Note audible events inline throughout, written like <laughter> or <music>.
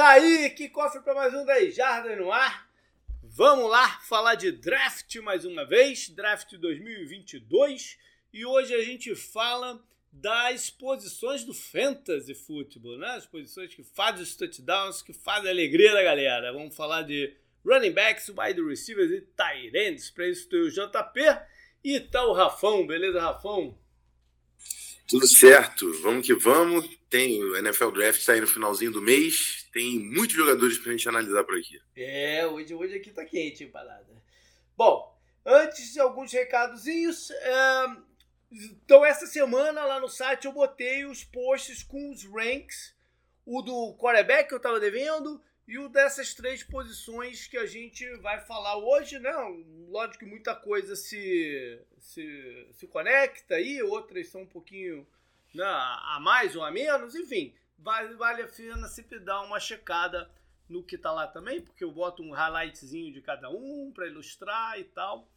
Tá aí, que cofre para mais um 10 Jardas no ar. Vamos lá falar de draft mais uma vez, draft 2022. E hoje a gente fala das posições do fantasy football, né? As posições que fazem os touchdowns, que fazem a alegria da galera. Vamos falar de running backs, wide receivers e tight ends. Para isso tem o JP e tá o Rafão, beleza, Rafão? Tudo certo, vamos que vamos. Tem o NFL Draft aí no finalzinho do mês. Tem muitos jogadores pra gente analisar por aqui. É, hoje, hoje aqui tá quente, hein, parada. Bom, antes de alguns recadozinhos. Então, essa semana lá no site eu botei os posts com os ranks. O do quarterback que eu tava devendo e o dessas três posições que a gente vai falar hoje, né? Lógico que muita coisa se, se, se conecta aí, outras são um pouquinho né, a mais ou a menos, enfim, vale, vale a pena sempre dar uma checada no que tá lá também, porque eu boto um highlightzinho de cada um para ilustrar e tal.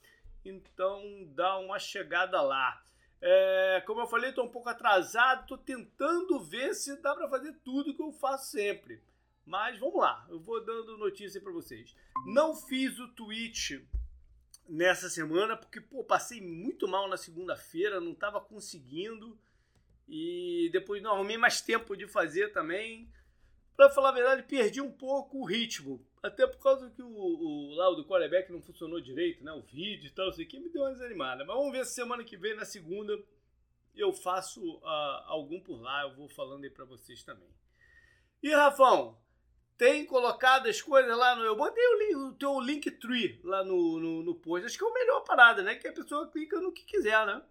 Então dá uma chegada lá. É, como eu falei, estou um pouco atrasado, estou tentando ver se dá para fazer tudo que eu faço sempre. Mas vamos lá, eu vou dando notícia para vocês. Não fiz o tweet nessa semana porque pô, passei muito mal na segunda-feira, não estava conseguindo e depois não arrumei mais tempo de fazer também. Para falar a verdade, perdi um pouco o ritmo, até por causa que o, o lá o do quarterback não funcionou direito, né? O vídeo e tal, isso aqui me deu uma desanimada. Mas vamos ver se semana que vem, na segunda, eu faço uh, algum por lá, eu vou falando aí para vocês também. E Rafão, tem colocado as coisas lá no. Eu botei o, link, o teu Linktree lá no, no, no post. Acho que é a melhor parada, né? Que a pessoa clica no que quiser, né?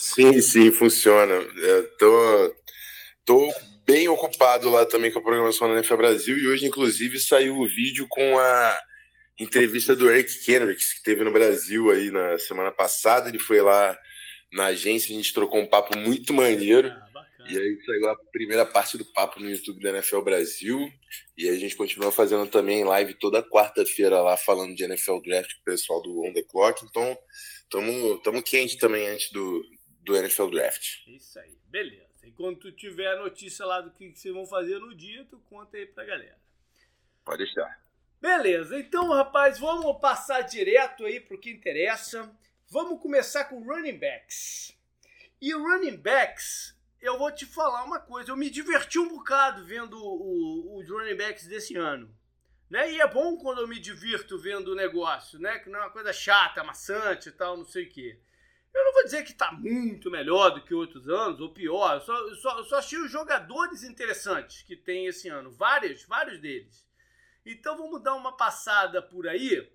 Sim, sim, funciona. Eu tô, tô bem ocupado lá também com a programação da NFL Brasil e hoje, inclusive, saiu o vídeo com a entrevista do Eric Kendricks, que teve no Brasil aí na semana passada. Ele foi lá na agência, a gente trocou um papo muito maneiro. Ah, e aí saiu a primeira parte do papo no YouTube da NFL Brasil. E a gente continua fazendo também live toda quarta-feira lá falando de NFL Draft com o pessoal do On The Clock. Então, estamos quente também antes do, do NFL Draft. Isso aí, beleza. E quando tu tiver a notícia lá do que, que vocês vão fazer no dia, tu conta aí pra galera. Pode deixar. Beleza, então, rapaz, vamos passar direto aí pro que interessa. Vamos começar com running backs. E running backs eu vou te falar uma coisa. Eu me diverti um bocado vendo os running backs desse ano. Né? E é bom quando eu me divirto vendo o negócio, né? Que não é uma coisa chata, maçante e tal, não sei o quê. Eu não vou dizer que está muito melhor do que outros anos, ou pior. Eu só, eu só, eu só achei os jogadores interessantes que tem esse ano. Vários, vários deles. Então vamos dar uma passada por aí.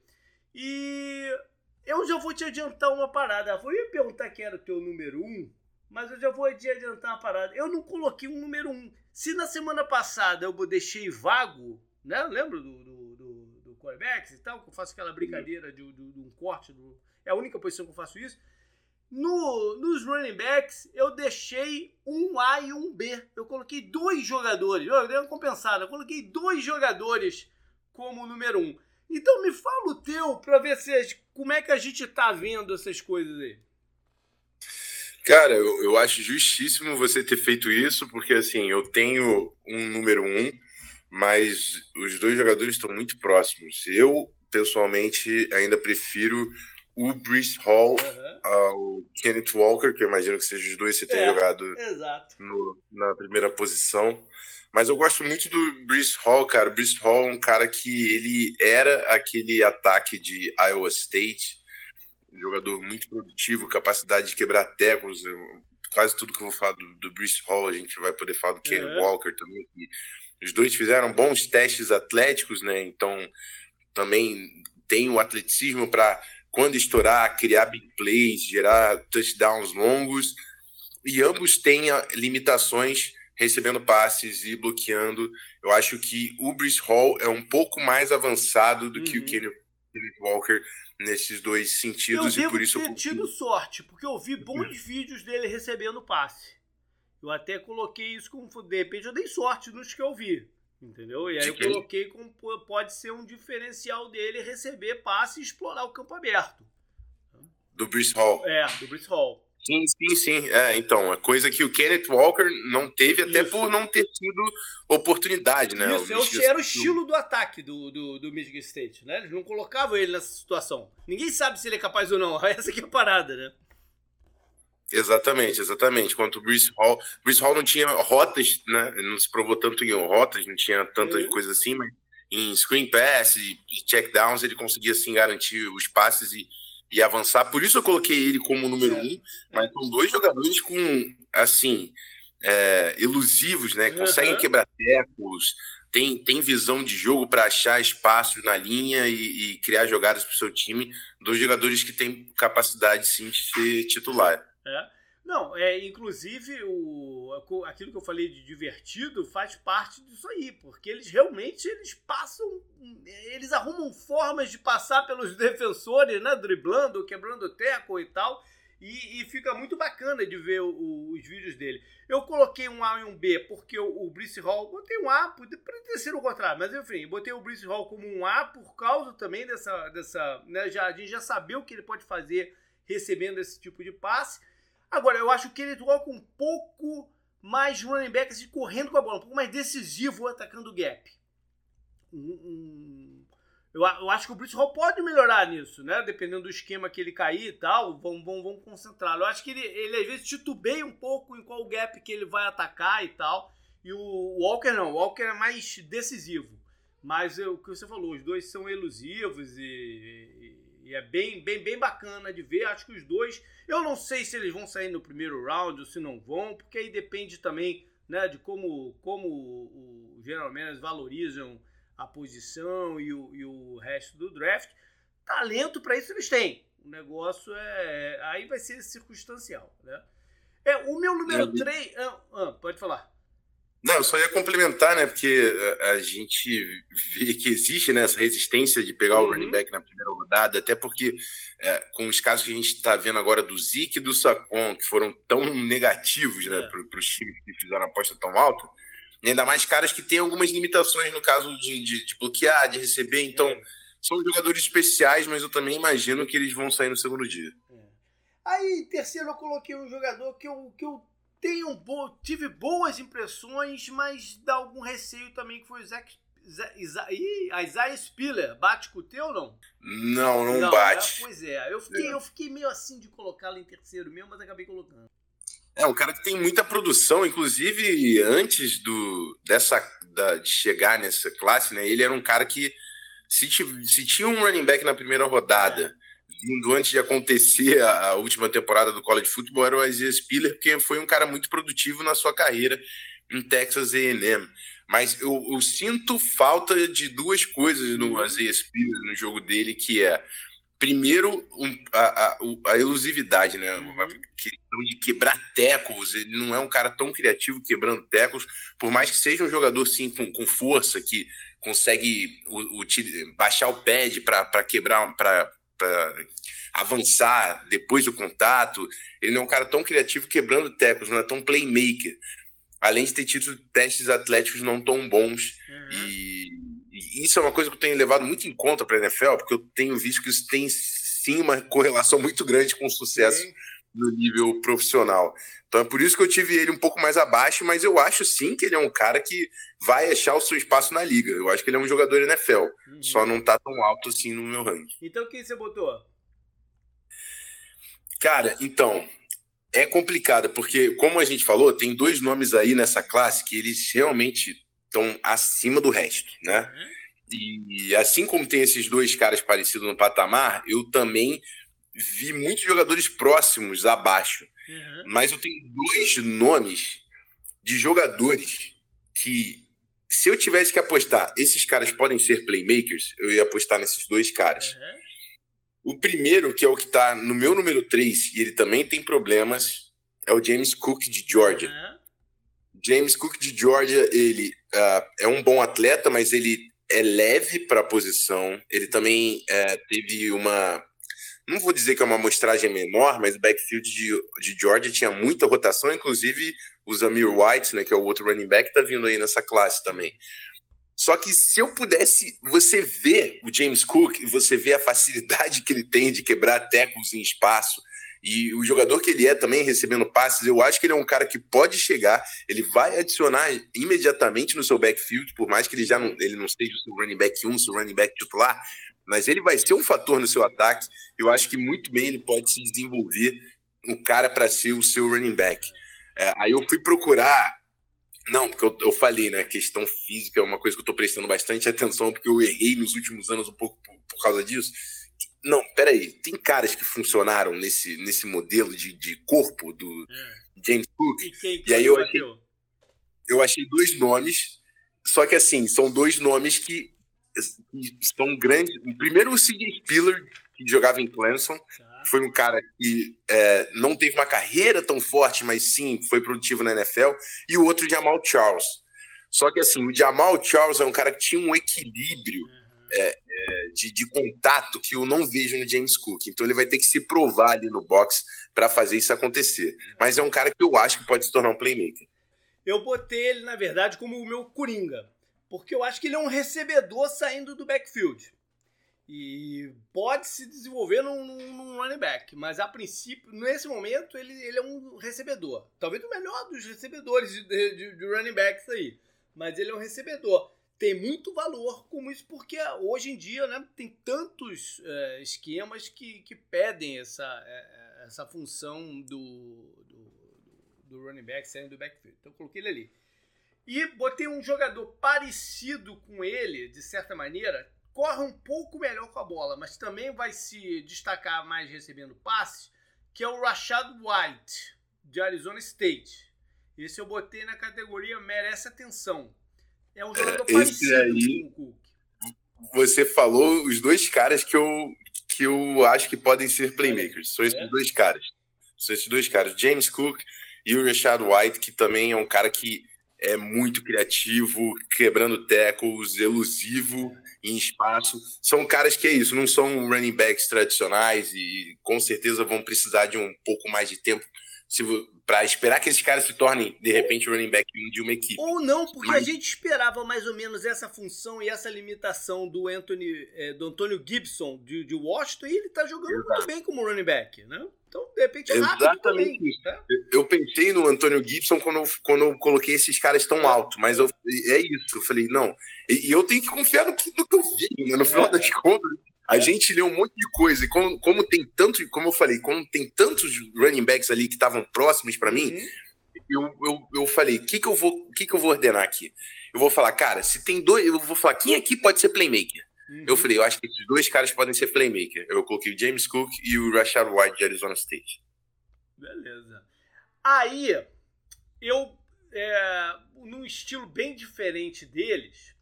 E eu já vou te adiantar uma parada. Eu ia perguntar quem era o teu número um mas eu já vou adiantar uma parada. Eu não coloquei um número um. Se na semana passada eu deixei vago, né? Lembra do, do, do, do e tal, que eu faço aquela brincadeira de, de, de um corte. Do, é a única posição que eu faço isso. No, nos running backs, eu deixei um A e um B. Eu coloquei dois jogadores. Eu dei uma compensada. Eu coloquei dois jogadores como número um. Então me fala o teu para ver se, como é que a gente tá vendo essas coisas aí. Cara, eu, eu acho justíssimo você ter feito isso, porque assim, eu tenho um número um, mas os dois jogadores estão muito próximos. Eu, pessoalmente, ainda prefiro o Bruce Hall uhum. ao Kenneth Walker, que eu imagino que seja os dois que você é, jogado no, na primeira posição. Mas eu gosto muito do Bruce Hall, cara. O Bruce Hall é um cara que ele era aquele ataque de Iowa State jogador muito produtivo, capacidade de quebrar tecos. Quase tudo que eu vou falar do, do Bruce Hall, a gente vai poder falar do Ken uhum. Walker também. os dois fizeram bons testes atléticos, né? Então também tem o atleticismo para quando estourar, criar big plays, gerar touchdowns longos. E ambos têm limitações recebendo passes e bloqueando. Eu acho que o Bruce Hall é um pouco mais avançado do uhum. que o Kenny Walker nesses dois sentidos eu e por isso ter eu tido sorte, porque eu vi bons uhum. vídeos dele recebendo passe. Eu até coloquei isso como de repente eu dei sorte nos que eu vi, entendeu? E aí eu coloquei como pode ser um diferencial dele receber passe e explorar o campo aberto. Do Bruce Hall. É, do Bruce Hall. Sim, sim, sim. É, então, a coisa que o Kenneth Walker não teve, até Isso. por não ter tido oportunidade, né? Isso, o Michigan... era o estilo do ataque do, do, do, Michigan State, né? Eles não colocavam ele nessa situação. Ninguém sabe se ele é capaz ou não. <laughs> Essa aqui é a parada, né? Exatamente, exatamente. Quanto o Bruce Hall. Bruce Hall não tinha rotas, né? Não se provou tanto em rotas, não tinha tanta uhum. coisa assim, mas em screen pass e, e check downs ele conseguia assim garantir os passes e e avançar. Por isso eu coloquei ele como número um, mas são dois jogadores com, assim, é, elusivos, né? Conseguem uhum. quebrar tecos, tem, tem visão de jogo para achar espaços na linha e, e criar jogadas para o seu time. Dois jogadores que têm capacidade, sim, de ser titular. É. Não, é, inclusive o, aquilo que eu falei de divertido faz parte disso aí, porque eles realmente eles passam, eles arrumam formas de passar pelos <laughs> defensores, né, driblando, quebrando teco e tal, e, e fica muito bacana de ver o, os vídeos dele. Eu coloquei um A e um B porque o, o Brice Hall, botei um A, poderia sido o contrário, mas enfim, botei o Brice Hall como um A por causa também dessa, dessa né, já, a gente já saber o que ele pode fazer recebendo esse tipo de passe. Agora, eu acho que ele Walker um pouco mais running back, assim, correndo com a bola, um pouco mais decisivo atacando o gap. Um, um, eu, eu, acho que o Bruce Hall pode melhorar nisso, né? Dependendo do esquema que ele cair e tal, vamos, vamos, vamos concentrar. Eu acho que ele, ele às vezes titubeia um pouco em qual gap que ele vai atacar e tal. E o Walker não, o Walker é mais decisivo. Mas o que você falou, os dois são elusivos e, e é bem, bem, bem bacana de ver. Acho que os dois. Eu não sei se eles vão sair no primeiro round ou se não vão, porque aí depende também né, de como, como o, geralmente valorizam a posição e o, e o resto do draft. Talento para isso eles têm. O negócio é. Aí vai ser circunstancial. Né? É, o meu número 3. Ah, ah, pode falar. Não, eu só ia complementar, né? Porque a, gente vê que existe né, essa resistência de pegar uhum. o running back na primeira rodada, até porque é, com os casos que a gente está vendo agora do Zeke e do Sacon, que foram tão negativos né, é. para os times que fizeram a aposta tão alta, ainda mais caras que têm algumas limitações no caso de, de, de bloquear, de receber, então é. são jogadores especiais, mas eu também imagino que eles vão sair no segundo dia. É. Aí, terceiro, eu coloquei um jogador que eu, que eu tenho bo tive boas impressões, mas dá algum receio também que foi o Zach a Isaiah Spiller, bate com o teu ou não? Não, não, não bate. É, pois é, eu fiquei, é. eu fiquei meio assim de colocá-lo em terceiro mesmo, mas acabei colocando. É, um cara que tem muita produção, inclusive antes do dessa da, de chegar nessa classe, né? Ele era um cara que se, se tinha um running back na primeira rodada é vindo antes de acontecer a, a, última temporada do college football era o Isaiah Spiller, porque foi um cara muito produtivo na sua carreira em Texas A&M. Mas eu, eu, sinto falta de duas coisas no Isaiah Spiller, no jogo dele, que é primeiro um, a, a, a, elusividade, né? Uma questão de quebrar tecos. Ele não é um cara tão criativo quebrando tecos, por mais que seja um jogador sim com, com força, que consegue o, o, baixar o pad para quebrar, para para avançar depois do contato. Ele não é um cara tão criativo quebrando tecos, não é tão playmaker. Além de ter tido testes atléticos não tão bons. Uhum. E, e, isso é uma coisa que eu tenho levado muito em conta para a NFL, porque eu tenho visto que isso tem sim uma correlação muito grande com o sucesso no nível profissional. Então é por isso que eu tive ele um pouco mais abaixo, mas eu acho sim que ele é um cara que vai achar o seu espaço na liga. Eu acho que ele é um jogador NFL, uhum. só não tá tão alto assim no meu ranking. Então quem você botou? Cara, então, é complicado, porque como a gente falou, tem dois nomes aí nessa classe que eles realmente estão acima do resto, né? Uhum. E assim como tem esses dois caras parecidos no patamar, eu também vi muitos jogadores próximos abaixo. Uhum. Mas eu tenho dois nomes de jogadores que, se eu tivesse que apostar, esses caras podem ser playmakers, eu ia apostar nesses dois caras. Uhum. O primeiro, que é o que está no meu número 3, e ele também tem problemas, é o James Cook de Georgia. Uhum. James Cook de Georgia, ele uh, é um bom atleta, mas ele é leve para a posição. Ele também uh, teve uma não vou dizer que é uma amostragem menor, mas o backfield de, de Georgia tinha muita rotação, inclusive o Zamir White, né, que é o outro running back, está vindo aí nessa classe também. Só que se eu pudesse, você vê o James Cook, você vê a facilidade que ele tem de quebrar tecos em espaço, E o jogador que ele é também recebendo passes, eu acho que ele é um cara que pode chegar, ele vai adicionar imediatamente no seu backfield, por mais que ele já não, ele não seja o seu running back 1, seu running back titular, mas ele vai ser um fator no seu ataque. Eu acho que muito bem ele pode se desenvolver um cara para ser o seu running back. É, aí eu fui procurar. Não, porque eu, eu, falei, né? Questão física é uma coisa que eu estou prestando bastante atenção, porque eu errei nos últimos anos um pouco por, por causa disso. Não, peraí. Tem caras que funcionaram nesse, nesse modelo de, de corpo do é. James Cook. E, quem, e aí eu achei, eu achei dois nomes, só que assim, são dois nomes que, que são grandes. O primeiro, o C.J. Spiller, que jogava em Clemson. Tá. Foi um cara que é, não teve uma carreira tão forte, mas sim foi produtivo na NFL. E o outro, Jamal Charles. Só que assim, o Jamal Charles é um cara que tinha um equilíbrio. Uhum. É, é, de, de, contato que eu não vejo no James Cook. Então ele vai ter que se provar ali no box para fazer isso acontecer. Mas é um cara que eu acho que pode se tornar um playmaker. Eu botei ele, na verdade, como o meu coringa. Porque eu acho que ele é um recebedor saindo do backfield. E pode se desenvolver num, num, running back, mas a princípio, nesse momento, ele, ele é um recebedor. Talvez o melhor dos recebedores de, de, de running backs aí. Mas ele é um recebedor tem muito valor como isso, porque hoje em dia né, tem tantos é, esquemas que, que pedem essa, é, essa função do, do, do, running back saindo do backfield. Então eu coloquei ele ali. E botei um jogador parecido com ele, de certa maneira, corre um pouco melhor com a bola, mas também vai se destacar mais recebendo passes, que é o Rashad White, de Arizona State. Esse eu botei na categoria merece atenção é um jogador parecido aí, com o Cook. Você falou os dois caras que eu, que eu acho que podem ser playmakers. São esses é? dois caras. São esses dois caras. James Cook e o Rashad White, que também é um cara que é muito criativo, quebrando tackles, elusivo em espaço. São caras que é isso, não são running backs tradicionais e com certeza vão precisar de um pouco mais de tempo para esperar que esses caras se tornem, de repente, running back de uma equipe. Ou não, porque Mas... a gente esperava mais ou menos essa função e essa limitação do Anthony, é, do Antônio Gibson de, de Washington e ele está jogando Exato. muito bem como running back, né? Então, de repente, é rápido Exatamente também, Né? Eu pensei no Antônio Gibson quando eu, quando eu coloquei esses caras tão alto, mas eu, é isso. Eu falei, não. E, e eu tenho que confiar no que, no que eu vi, né? no final é. das contas. A gente lê um monte de coisa, e como, como tem tanto, como eu falei, como tem tantos running backs ali que estavam próximos para mim, uhum. eu, eu, eu falei, o que, que, eu vou, que, que eu vou ordenar aqui? Eu vou falar, cara, se tem dois, eu vou falar, quem aqui pode ser playmaker? Uhum. Eu falei, eu acho que esses dois caras podem ser playmaker. Eu coloquei o James Cook e o Rashad White de Arizona State. Beleza. Aí, eu, é, num estilo bem diferente deles,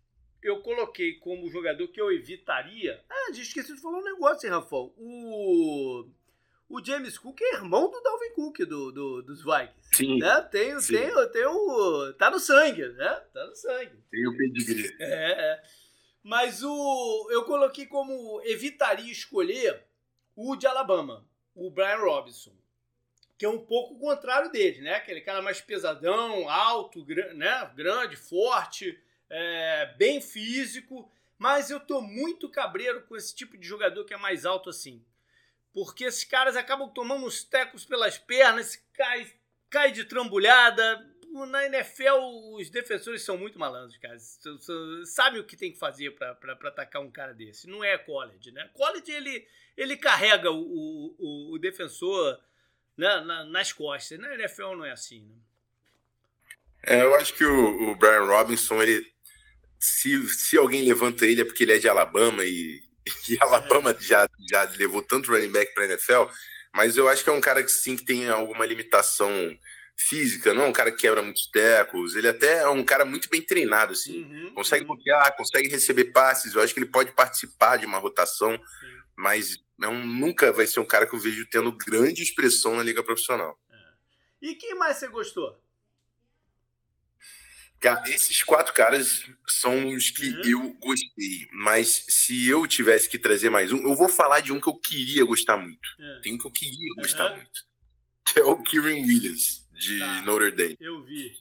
eu coloquei como jogador que eu evitaria. Ah, esqueci de falar um negócio, hein, Rafão. O. O James Cook é irmão do Dalvin Cook do, do dos Vikings. Sim. Né? Tem, sim. Tem, tem o. Tá no sangue, né? Tá no sangue. Tem o pedigree. É, é. Mas o. Eu coloquei como evitaria escolher o de Alabama, o Brian Robinson. Que é um pouco o contrário dele, né? Aquele cara mais pesadão, alto, né? grande, forte é, bem físico, mas eu tô muito cabreiro com esse tipo de jogador que é mais alto assim. Porque esses caras acabam tomando os tecos pelas pernas, cai, cai de trambulhada. Na NFL, os defensores são muito malandros, cara. Sabe o que tem que fazer para atacar um cara desse. Não é college, né? College, ele, ele carrega o, o, o defensor né, nas costas. Na NFL não é assim, né? É, eu acho que o, o Brian Robinson, ele se, se alguém levanta ele é porque ele é de Alabama e, <laughs> e Alabama já, já levou tanto running back para NFL, mas eu acho que é um cara que sim que tem alguma limitação física, não é um cara que quebra muitos tecos, ele até é um cara muito bem treinado, assim, uhum, consegue uhum. bloquear, consegue receber passes, eu acho que ele pode participar de uma rotação, mas não, nunca vai ser um cara que eu vejo tendo grande expressão na liga profissional. É. E quem mais você gostou? Esses quatro caras são os que uhum. eu gostei. Mas se eu tivesse que trazer mais um, eu vou falar de um que eu queria gostar muito. Uhum. Tem um que eu queria gostar uhum. muito. Que é o Kieran Williams, de tá. Notre Dame. Eu vi.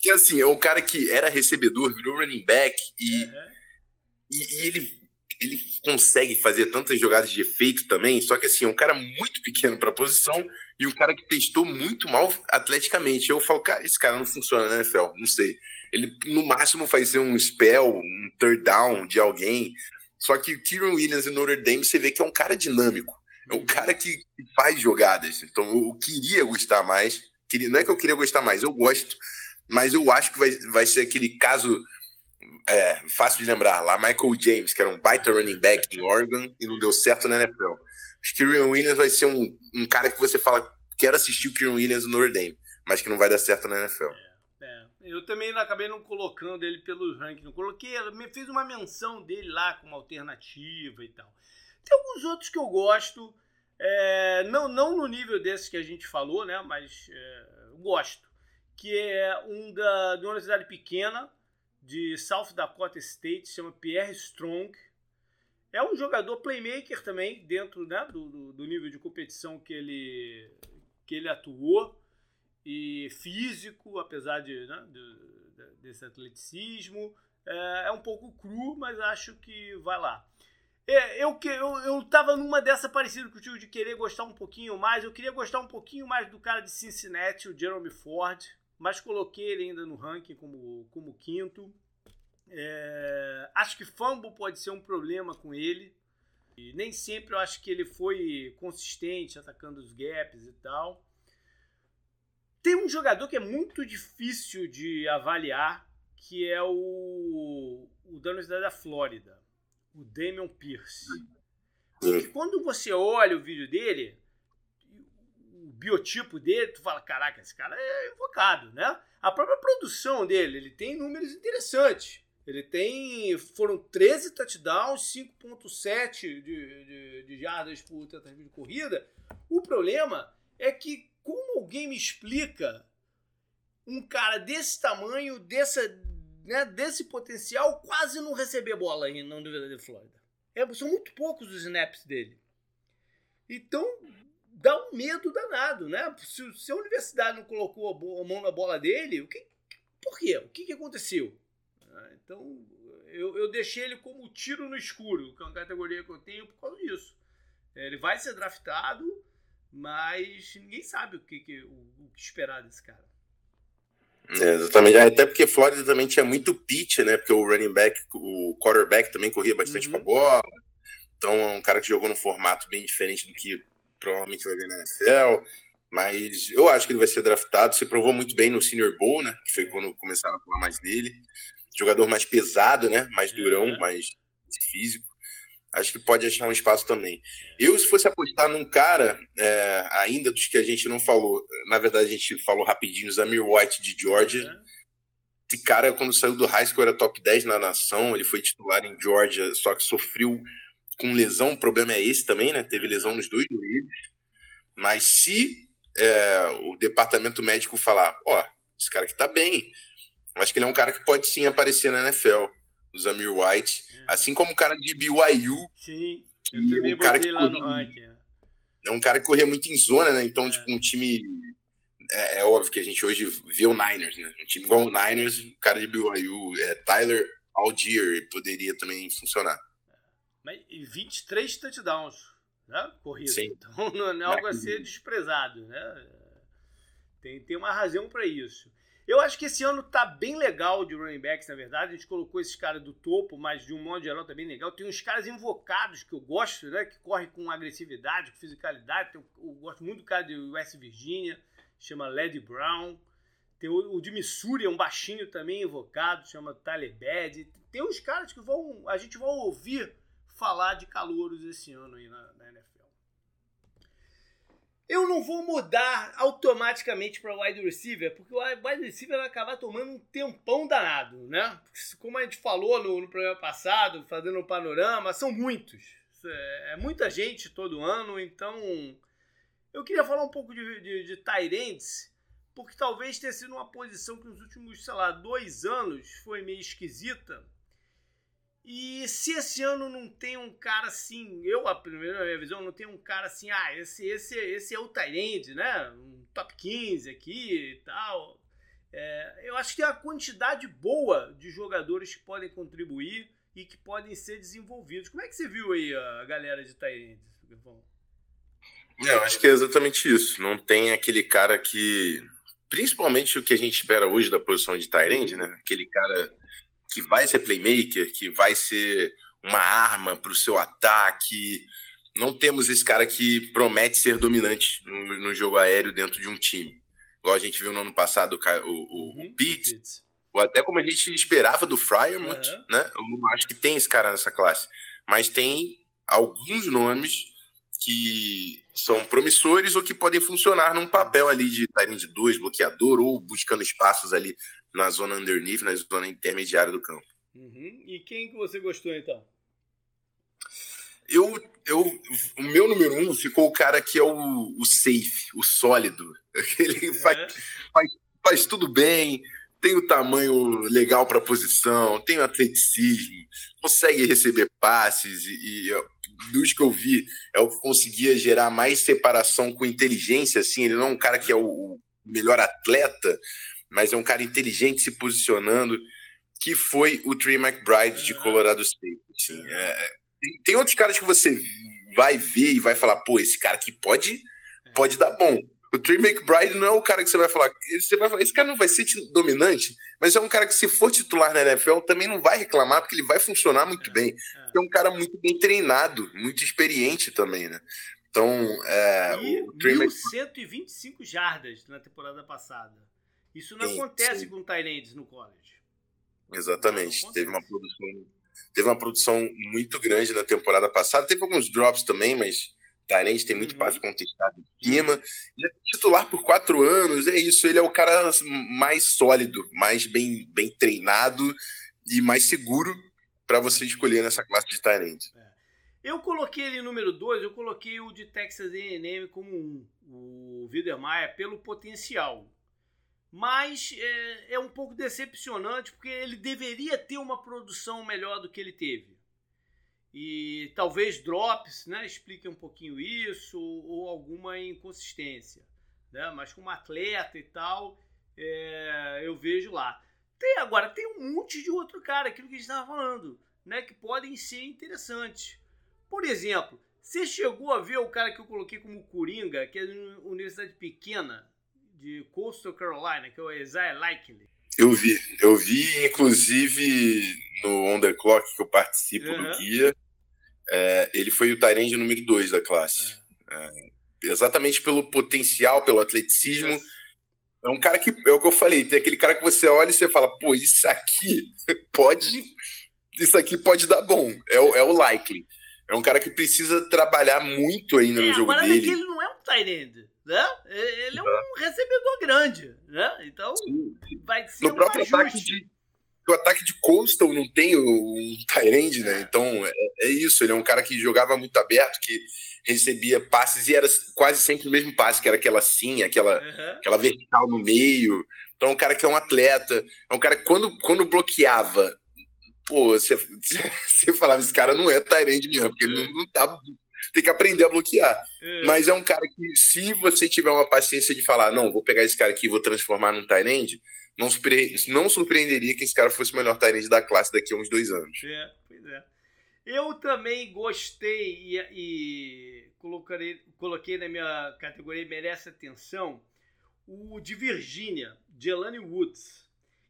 Que assim, é um cara que era recebedor, virou running back e, e, e ele ele consegue fazer tantas jogadas de efeito também, só que assim, é um cara muito pequeno para a posição e um cara que testou muito mal atleticamente. Eu falo, cara, esse cara não funciona, né, Fel? Não sei. Ele no máximo faz um spell, um third down de alguém. Só que o Kieran Williams e Notre Dame você vê que é um cara dinâmico. É um cara que faz jogadas. Então eu queria gostar mais. Queria, não é que eu queria gostar mais, eu gosto. Mas eu acho que vai, vai ser aquele caso é, fácil de lembrar. Lá, Michael James, que era um baita running back em Oregon e não deu certo na NFL. Acho que o Kieran Williams vai ser um, um cara que você fala, quero assistir o Kieran Williams no Dame, mas que não vai dar certo na NFL. É, é. Eu também acabei não colocando ele pelo ranking. Não coloquei, me fiz uma menção dele lá como alternativa e tal. Tem alguns outros que eu gosto. É, não, não no nível desses que a gente falou, né? Mas é, gosto. Que é um da, de uma universidade pequena, de South Dakota State, chama Pierre Strong. É um jogador playmaker também, dentro né, do, do, nível de competição que ele, que ele atuou. E físico, apesar de, né, de desse atleticismo. É, é um pouco cru, mas acho que vai lá. É, eu, eu, eu numa dessa parecida contigo de querer gostar um pouquinho mais. Eu queria gostar um pouquinho mais do cara de Cincinnati, o Jeremy Ford, mas coloquei ele ainda no ranking como, como quinto. É, acho que fumble pode ser um problema com ele. E nem sempre eu acho que ele foi consistente atacando os gaps e tal. Tem um jogador que é muito difícil de avaliar, que é o, o da Universidade da Flórida o Damian Pierce. Porque quando você olha o vídeo dele, o biotipo dele, tu fala, caraca, esse cara é invocado, né? A própria produção dele, ele tem números interessantes. Ele tem. Foram 13 touchdowns, 5,7 de, de, de jardas por tentativa de corrida. O problema é que, como alguém me explica um cara desse tamanho, dessa, né, desse potencial quase não receber bola na Universidade de Flórida. É, são muito poucos os snaps dele. Então, dá um medo danado, né? Se, se a universidade não colocou a, a, mão na bola dele, o que, por quê? O que, que aconteceu? Ah, então, eu, eu deixei ele como tiro no escuro, que é uma categoria que eu tenho por causa disso. É, ele vai ser draftado, mas ninguém sabe o que, que o, o que esperar desse cara. É, exatamente. Até porque Flórida também tinha muito pitch, né? Porque o running back, o quarterback também corria bastante uhum. com a bola. Então é um cara que jogou num formato bem diferente do que provavelmente vai ver na NFL. Mas eu acho que ele vai ser draftado. Se provou muito bem no Senior Bowl, né? Que foi quando começaram a falar mais dele. Jogador mais pesado, né? Mais durão, uhum. mais físico acho que pode achar um espaço também. Eu, se fosse apostar num cara, é, ainda dos que a gente não falou, na verdade a gente falou rapidinho, Zamir White de Georgia. Uhum. Esse cara, quando saiu do high school, era top 10 na nação, ele foi titular em Georgia, só que sofreu com lesão, o problema é esse também, né? Teve lesão nos dois joelhos. Mas se é, o departamento médico falar, ó, oh, esse cara aqui tá bem, acho que ele é um cara que pode sim aparecer na NFL, o Zamir White. Assim como o cara de BYU. Sim, eu também um cara que lá corria, no ranking. É. é um cara que corria muito em zona, né? Então, é. tipo, um time. É, é, óbvio que a gente hoje vê o Niners, né? Um time igual o Niners, o cara de BYU, é, Tyler Algier, poderia também funcionar. Mas 23 touchdowns, né? Corrida. Sim. Então não é algo a ser desprezado, né? Tem, tem uma razão para isso. Eu acho que esse ano tá bem legal de running backs, na verdade. A gente colocou esses caras do topo, mas de um modo geral tá bem legal. Tem uns caras invocados que eu gosto, né? Que correm com agressividade, com fisicalidade. Eu, eu gosto muito do cara de West Virginia, chama Led Brown. Tem o, o de Missouri, é um baixinho também invocado, chama Tyler Bad. Tem uns caras que vão. A gente vai ouvir falar de calouros esse ano aí na, eu não vou mudar automaticamente para wide receiver, porque o wide receiver vai acabar tomando um tempão danado, né? Como a gente falou no, no programa passado, fazendo um panorama, são muitos. É, é muita gente todo ano, então eu queria falar um pouco de, de, de Tyrants, porque talvez tenha sido uma posição que nos últimos, sei lá, dois anos foi meio esquisita e se esse ano não tem um cara assim, eu, a primeira minha visão, não tem um cara assim, ah, esse, esse, esse é o Tyrande, né? Um top 15 aqui e tal. É, eu acho que tem uma quantidade boa de jogadores que podem contribuir e que podem ser desenvolvidos. Como é que você viu aí a galera de Tyrande? Eu acho que é exatamente isso. Não tem aquele cara que. Principalmente o que a gente espera hoje da posição de Tyrande, né? Aquele cara que vai ser playmaker, que vai ser uma arma para o seu ataque. Não temos esse cara que promete ser dominante no, no, jogo aéreo dentro de um time. Igual a gente viu no ano passado o, o, uhum, o Pete, ou até como a gente esperava do Fryermuth, uhum. né? Eu não acho que tem esse cara nessa classe. Mas tem alguns nomes que são promissores ou que podem funcionar num papel ali de de 2, bloqueador, ou buscando espaços ali na zona underneath, na zona intermediária do campo. Uhum. E quem que você gostou então? Eu, eu, o meu número um ficou o cara que é o, o safe, o sólido. <laughs> Ele é. faz, faz, faz tudo bem, tem o tamanho legal para a posição, tem o atleticismo, consegue receber passes e, e dos que eu vi é o que conseguia gerar mais separação com inteligência. Assim, ele não é um cara que é o melhor atleta, mas é um cara inteligente se posicionando, que foi o Trey McBride de Colorado State. Assim, é, tem, tem outros caras que você vai ver e vai falar, pô, esse cara aqui pode, pode dar bom. O Trey McBride não é o cara que você vai falar. Você vai falar, esse cara não vai ser dominante, mas é um cara que, se for titular na NFL, também não vai reclamar, porque ele vai funcionar muito é, bem. É. é um cara muito bem treinado, muito experiente também, né? Então, é. E o Trey 1125 Mc... jardas na temporada passada. Isso não sim, acontece sim. com Tyrands no college. Exatamente. Teve uma produção. Teve uma produção muito grande na temporada passada. Teve alguns drops também, mas Tyrande tem muito uhum. passe contestado em cima. Ele é titular por quatro anos, é isso. Ele é o cara mais sólido, mais bem, bem treinado e mais seguro para você escolher nessa classe de Tyrande. É. Eu coloquei ele número dois, eu coloquei o de Texas A&M como um, o Wiedermeyer, pelo potencial. Mas é, é um pouco decepcionante, porque ele deveria ter uma produção melhor do que ele teve e talvez drops, né, explique um pouquinho isso ou alguma inconsistência, né? Mas como atleta e tal, é, eu vejo lá. Tem agora tem um monte de outro cara, aquilo que a gente estava falando, né, que podem ser interessantes. Por exemplo, você chegou a ver o cara que eu coloquei como Coringa, que é de uma universidade pequena de Coastal Carolina, que é o Isaiah Likely. Eu vi, eu vi, inclusive no On The Clock que eu participo uhum. do guia, é, ele foi o Tyrande número 2 da classe. É. É, exatamente pelo potencial, pelo atleticismo. É um cara que, é o que eu falei, tem aquele cara que você olha e você fala, pô, isso aqui <laughs> pode, isso aqui pode dar bom. É o, é o likely. É um cara que precisa trabalhar muito ainda no é, jogo dele. É que ele não é um Tyrande né? Ele é um recebedor grande, né? Então vai ser no um próprio ajuste. ataque de o ataque de Coastal não tem um Tyrande, né? Então é, é, isso. Ele é um cara que jogava muito aberto, que recebia passes e era quase sempre o mesmo passe, que era aquela sim, aquela, uhum. aquela vertical no meio. Então é um cara que é um atleta, é um cara que quando, quando bloqueava, pô, você, <laughs> você falava, esse cara não é Tyrande mesmo, porque ele não, não tá tem que aprender a bloquear. É. Mas é um cara que, se você tiver uma paciência de falar, não, vou pegar esse cara aqui e vou transformar num Tyrande, não, surpre... não surpreenderia que esse cara fosse o melhor Tyrande da classe daqui a uns dois anos. É, pois é. Eu também gostei e, e coloquei, coloquei na minha categoria merece atenção o de Virgínia, Jelani Woods.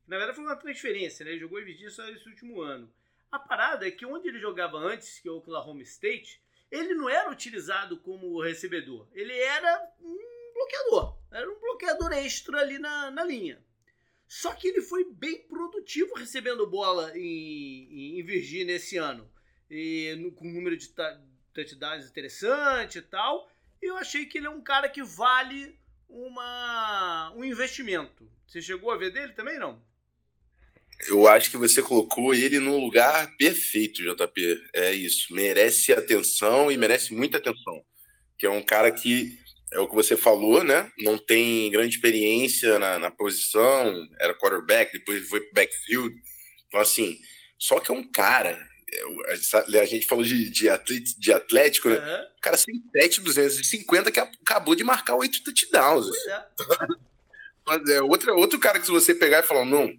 Na verdade foi uma transferência, né? Ele jogou em Virgínia só esse último ano. A parada é que onde ele jogava antes, que é o Oklahoma State, ele não era utilizado como recebedor. Ele era um bloqueador. Era um bloqueador extra ali na, na linha. Só que ele foi bem produtivo recebendo bola em, em Virgínia esse ano. E no, com um número de touchdowns interessante e tal. E eu achei que ele é um cara que vale uma, um investimento. Você chegou a ver dele também, não? Eu acho que você colocou ele no lugar perfeito, JP. É isso. Merece atenção e merece muita atenção. Que é um cara que, é o que você falou, né? Não tem grande experiência na, na posição, era quarterback, depois foi pro backfield. Então, assim, só que é um cara. É, a gente falou de, de, atlético, de atlético, né? Uhum. O cara 107, 250 que acabou de marcar oito touchdowns. Pois é. <laughs> é outra, outro cara que se você pegar e falar, não,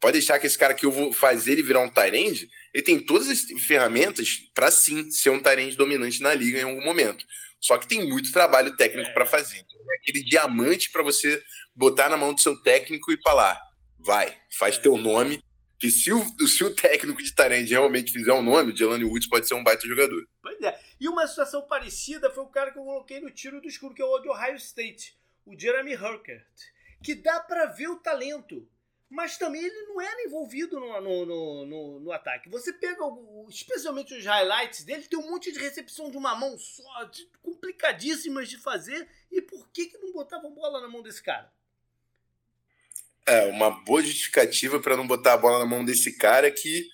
pode deixar que esse cara que eu vou fazer ele virar um Tyrande, ele tem todas as ferramentas para sim ser um Tyrande dominante na liga em algum momento. Só que tem muito trabalho técnico para fazer. É aquele diamante para você botar na mão do seu técnico e falar: vai, faz teu nome. Que se o, se o técnico de Tyrande realmente fizer um nome, o Jelani Woods pode ser um baita jogador. Pois é. E uma situação parecida foi o cara que eu coloquei no tiro do escuro, que é o de Ohio State, o Jeremy Hurkert. Que dá para ver o talento mas também ele não era envolvido no, no, no, no, ataque. Você pega, o, especialmente os highlights dele, tem um monte de recepção de uma mão só, de, complicadíssimas de fazer. E por que, que não botavam bola na mão desse cara? É, uma boa justificativa para não botar a bola na mão desse cara é que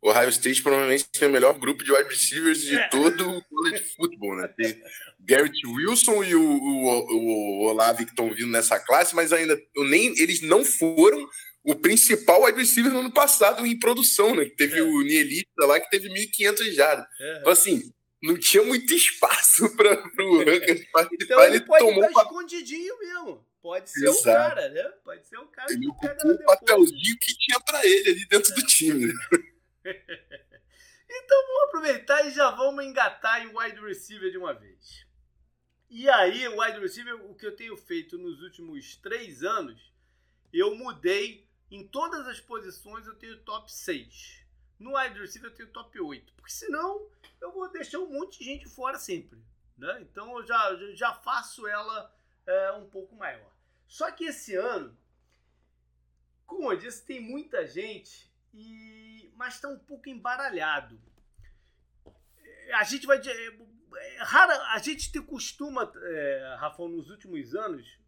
o Ohio State provavelmente tem o melhor grupo de wide receivers de é. todo o college football, né? Tem Garrett Wilson e o, o, o Olave que estão vindo nessa classe, mas ainda nem eles não foram o principal wide receiver no ano passado em produção, né? Teve é. o Nielita lá que teve 1.500 jardas. É. Então, assim, não tinha muito espaço <laughs> para o Huckers participar. Então ele, ele pode tomou estar escondidinho mesmo. Pode ser Exato. o cara, né? Pode ser o cara ele que pega o papelzinho que tinha para ele ali dentro é. do time. <laughs> então vamos aproveitar e já vamos engatar em wide receiver de uma vez. E aí, o wide receiver, o que eu tenho feito nos últimos três anos, eu mudei em todas as posições eu tenho top 6. No wide receiver eu tenho top 8. Porque senão eu vou deixar um monte de gente fora sempre. Né? Então eu já, já faço ela é, um pouco maior. Só que esse ano, como eu disse, tem muita gente, e mas está um pouco embaralhado. A gente vai. É, rara, a gente tem costuma, é, nos últimos anos,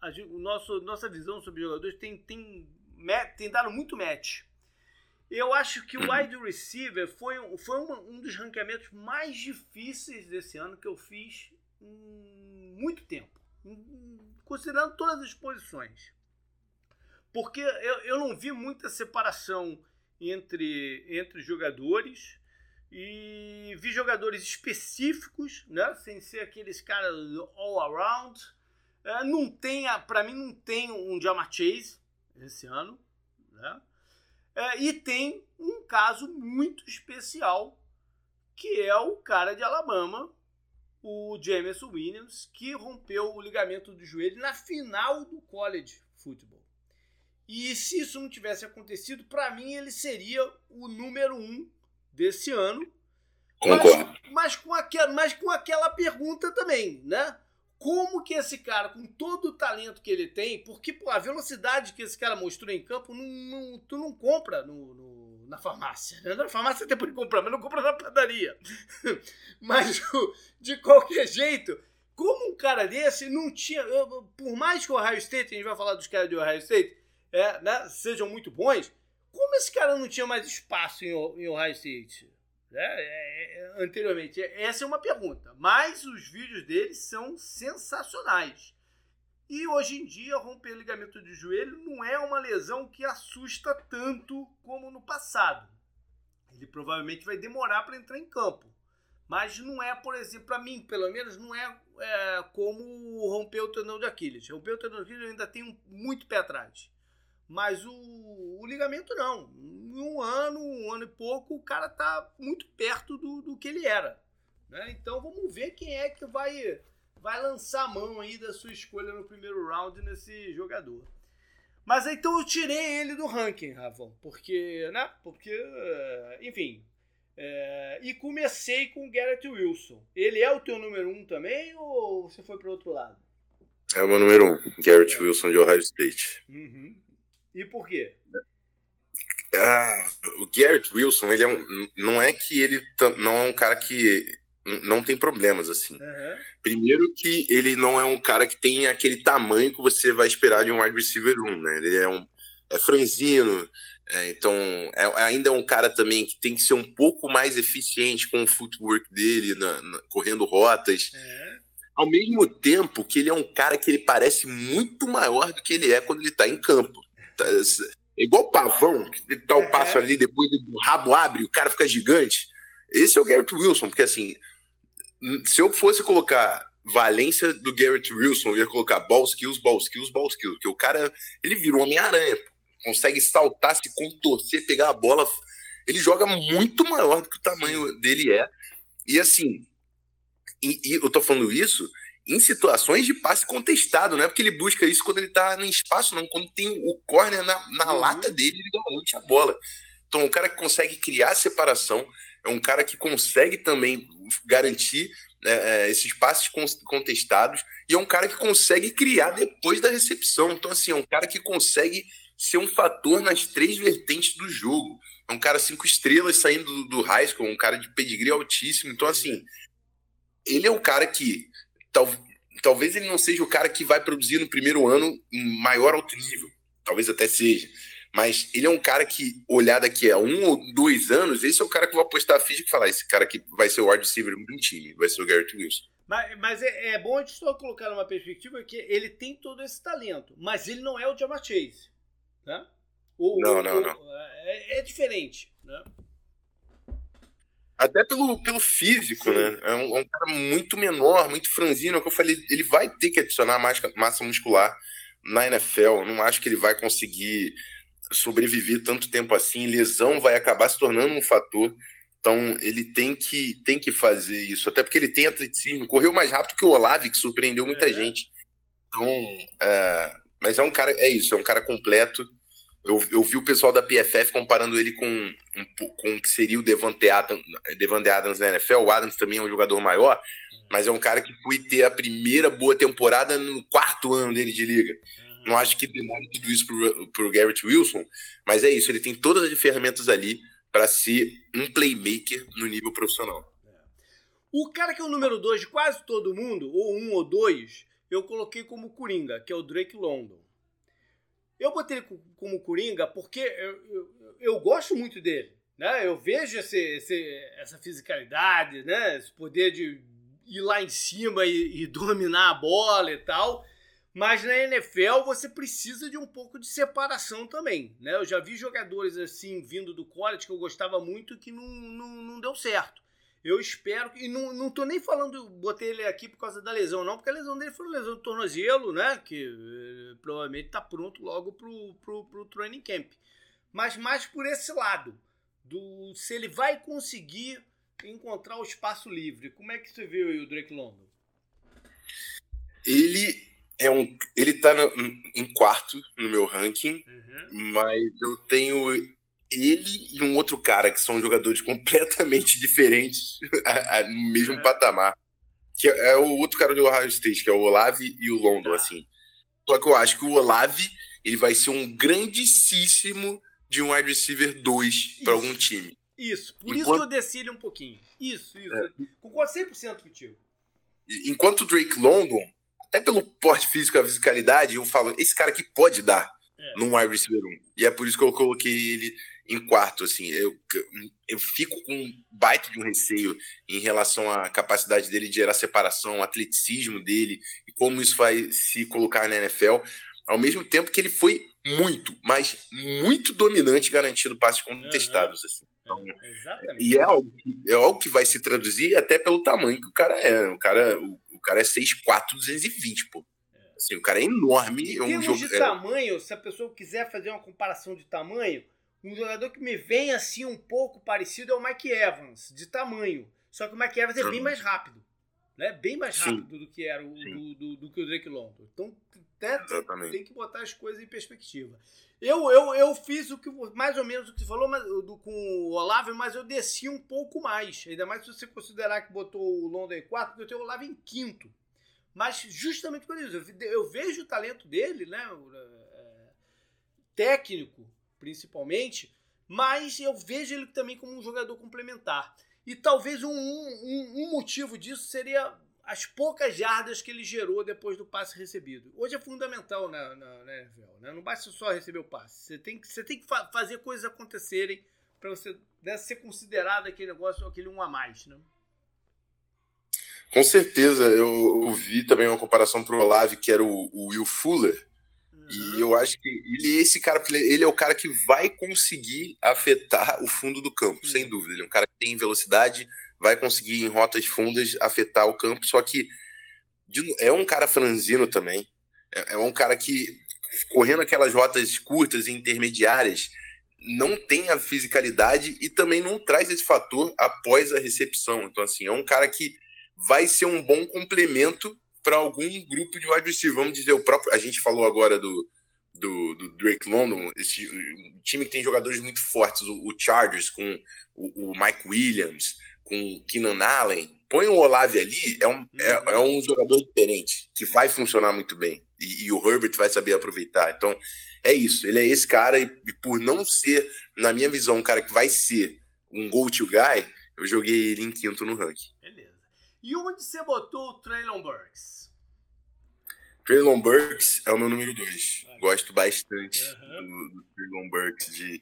a gente, nosso, nossa visão sobre jogadores tem, tem tem dado muito match. Eu acho que o <clears throat> wide receiver foi, foi uma, um dos ranqueamentos mais difíceis desse ano que eu fiz em muito tempo, considerando todas as posições. Porque eu, eu não vi muita separação entre, entre jogadores e vi jogadores específicos, né, sem ser aqueles caras all around. É, não tem, para mim, não tem um Jamar Chase esse ano. Né? É, e tem um caso muito especial, que é o cara de Alabama, o Jameson Williams, que rompeu o ligamento do joelho na final do college football. E se isso não tivesse acontecido, para mim ele seria o número um desse ano. Mas, mas, com aquela, mas com aquela pergunta também, né? Como que esse cara, com todo o talento que ele tem, porque pô, a velocidade que esse cara mostrou em campo, não, não, tu não compra no, no, na farmácia. Né? Na farmácia você pode comprar, mas não compra na padaria. <laughs> mas, de qualquer jeito, como um cara desse não tinha. Por mais que o Ohio State, a gente vai falar dos caras de Ohio State, é, né, sejam muito bons, como esse cara não tinha mais espaço em, em Ohio State? Né? É, é, anteriormente. Essa é uma pergunta. Mas os vídeos dele são sensacionais. E hoje em dia, romper ligamento de joelho não é uma lesão que assusta tanto como no passado. Ele provavelmente vai demorar para entrar em campo. Mas não é, por exemplo, para mim, pelo menos, não é, é, como romper o tendão de Aquiles. Romper o tendão de Aquiles eu ainda tenho muito pé atrás. Mas o, o ligamento não. Um ano, um ano e pouco, o cara tá muito perto do, do que ele era. Né? Então vamos ver quem é que vai, vai lançar a mão aí da sua escolha no primeiro round nesse jogador. Mas então eu tirei ele do ranking, Rafa, porque, né? Porque, enfim. É, e comecei com o Garrett Wilson. Ele é o teu número um também ou você foi para outro lado? É o meu número um, Garrett é. Wilson de Ohio State. Uhum. E por quê? Ah, o Garrett Wilson, ele é um, não é que ele não é um cara que não tem problemas assim. Uhum. Primeiro que ele não é um cara que tem aquele tamanho que você vai esperar de um wide receiver 1, né? Ele é um é franzino, é, então é, ainda é um cara também que tem que ser um pouco mais eficiente com o footwork dele, na, na, correndo rotas. Uhum. Ao mesmo tempo que ele é um cara que ele parece muito maior do que ele é quando ele está em campo. Tá, é igual o pavão, que dá o um passo ali, depois o rabo abre, o cara fica gigante. Esse é o Garrett Wilson, porque assim, se eu fosse colocar valência do Garrett Wilson, eu ia colocar ball skills, ball skills, ball skills, porque o cara, ele virou Homem-Aranha, consegue saltar, se contorcer, pegar a bola, ele joga muito maior do que o tamanho dele é, e assim, e, e eu tô falando isso em situações de passe contestado, não é porque ele busca isso quando ele tá no espaço, não, quando tem o corner na, na uhum. lata dele, ele garante a bola. Então, um cara que consegue criar separação, é um cara que consegue também garantir né, é, esses passes contestados, e é um cara que consegue criar depois da recepção. Então, assim, é um cara que consegue ser um fator nas três vertentes do jogo. É um cara cinco estrelas saindo do, do high school, um cara de pedigree altíssimo. Então, assim, ele é um cara que tal, talvez ele não seja o cara que vai produzir no primeiro ano em maior alto nível. Talvez até seja. Mas ele é um cara que, olhar daqui a um ou dois anos, esse é o cara que vai apostar a ficha e falar: esse cara que vai ser o wide receiver do time, vai ser o Garrett Wilson. Mas, mas é, é, bom a gente só colocar numa perspectiva que ele tem todo esse talento, mas ele não é o Jamar Chase. Né? O, não, não, o, não. É, é, diferente. Né? Até pelo, pelo físico, Sim. né? É um, é um, cara muito menor, muito franzino. É o que eu falei, ele vai ter que adicionar mais massa muscular na NFL. Não acho que ele vai conseguir sobreviver tanto tempo assim, lesão vai acabar se tornando um fator. Então ele tem que, tem que fazer isso, até porque ele tem atleticismo, correu mais rápido que o Olave, que surpreendeu muita é. gente. Então, é, mas é um cara, é isso, é um cara completo. Eu, eu vi o pessoal da PFF comparando ele com, um, com o que seria o Devante Adams, Devante Adams na NFL. O Adams também é um jogador maior, mas é um cara que foi ter a primeira boa temporada no quarto ano dele de liga. Não acho que demore tudo isso para o Garrett Wilson, mas é isso, ele tem todas as ferramentas ali para ser um playmaker no nível profissional. O cara que é o número dois de quase todo mundo, ou um ou dois, eu coloquei como Coringa, que é o Drake London. Eu botei ele como Coringa porque eu, eu, eu gosto muito dele. Né? Eu vejo esse, esse, essa fisicalidade, né? esse poder de ir lá em cima e, e dominar a bola e tal. Mas na NFL você precisa de um pouco de separação também, né? Eu já vi jogadores assim vindo do college que eu gostava muito que não, não, não deu certo. Eu espero que. E não, não tô nem falando, botei ele aqui por causa da lesão, não, porque a lesão dele foi uma lesão do tornozelo, né? Que eh, provavelmente tá pronto logo pro, pro, pro training camp. Mas mais por esse lado, do se ele vai conseguir encontrar o espaço livre. Como é que você viu aí o Drake London? Ele é um, ele tá no, em quarto no meu ranking, uhum. mas eu tenho ele e um outro cara que são jogadores completamente <laughs> diferentes no mesmo uhum. patamar. Que é, é, o outro cara do Ohio State, que é o Olave e o London, ah. assim. Só que eu acho que o Olave ele vai ser um grandíssimo de um wide receiver 2 para algum time. Isso, por Enquanto... isso que eu desci ele um pouquinho. Isso, isso. É. Concordo 100% contigo. Enquanto o Drake London, até pelo porte físico, a fisicalidade, eu falo, esse cara aqui pode dar é. num wide receiver 1. E é por isso que eu coloquei ele em quarto, assim. Eu, eu fico com um baita de um receio em relação à capacidade dele de gerar separação, o atleticismo dele e como isso vai se colocar na NFL. Ao mesmo tempo que ele foi muito, mas muito dominante garantindo passes contestados, assim. Então, e é algo, é algo que vai se traduzir até pelo tamanho que o cara é. O cara, o, o cara é 6'4", 220, pô. Assim, o cara é enorme. Em é um termos de é... tamanho, se a pessoa quiser fazer uma comparação de tamanho, um jogador que me vem assim um pouco parecido é o Mike Evans, de tamanho. Só que o Mike Evans é bem mais rápido. Né? Bem mais rápido Sim. do que era o, do, do, do, que o Drake London. Então até tem que botar as coisas em perspectiva. Eu, eu, eu fiz o que mais ou menos o que você falou mas, do, com o Olavo, mas eu desci um pouco mais. Ainda mais se você considerar que botou o London em quarto, porque eu tenho o Olavo em quinto. Mas justamente por isso, eu, eu vejo o talento dele, né? É, técnico, principalmente, mas eu vejo ele também como um jogador complementar. E talvez um, um, um motivo disso seria as poucas jardas que ele gerou depois do passe recebido. Hoje é fundamental na, na, na NFL, né? Não basta só receber o passe. Você tem que, você tem que fa fazer coisas acontecerem para você né, ser considerado aquele negócio, aquele um a mais, né? Com certeza, eu, vi também uma comparação para o Olave, que era o, o Will Fuller, e eu acho que ele esse cara, ele é o cara que vai conseguir afetar o fundo do campo, sem dúvida. Ele é um cara que tem velocidade, vai conseguir em rotas fundas afetar o campo, só que é um cara franzino também. É, é um cara que, correndo aquelas rotas curtas e intermediárias, não tem a fisicalidade e também não traz esse fator após a recepção. Então, assim, é um cara que vai ser um bom complemento para algum grupo de wide receiver. Vamos dizer, o próprio. A gente falou agora do, do, do Drake London, esse um time que tem jogadores muito fortes, o, o Chargers com o, o, Mike Williams, com o Keenan Allen. Põe o Olave ali, é um, é, é, um jogador diferente, que vai funcionar muito bem. E, e, o Herbert vai saber aproveitar. Então, é isso. Ele é esse cara, e, e por não ser, na minha visão, um cara que vai ser um go-to guy, eu joguei ele em quinto no ranking. Beleza. E onde você botou o Traylon Burks? Traylon Burks é o meu número dois. Gosto bastante uhum. do, do Traylon Burks. De...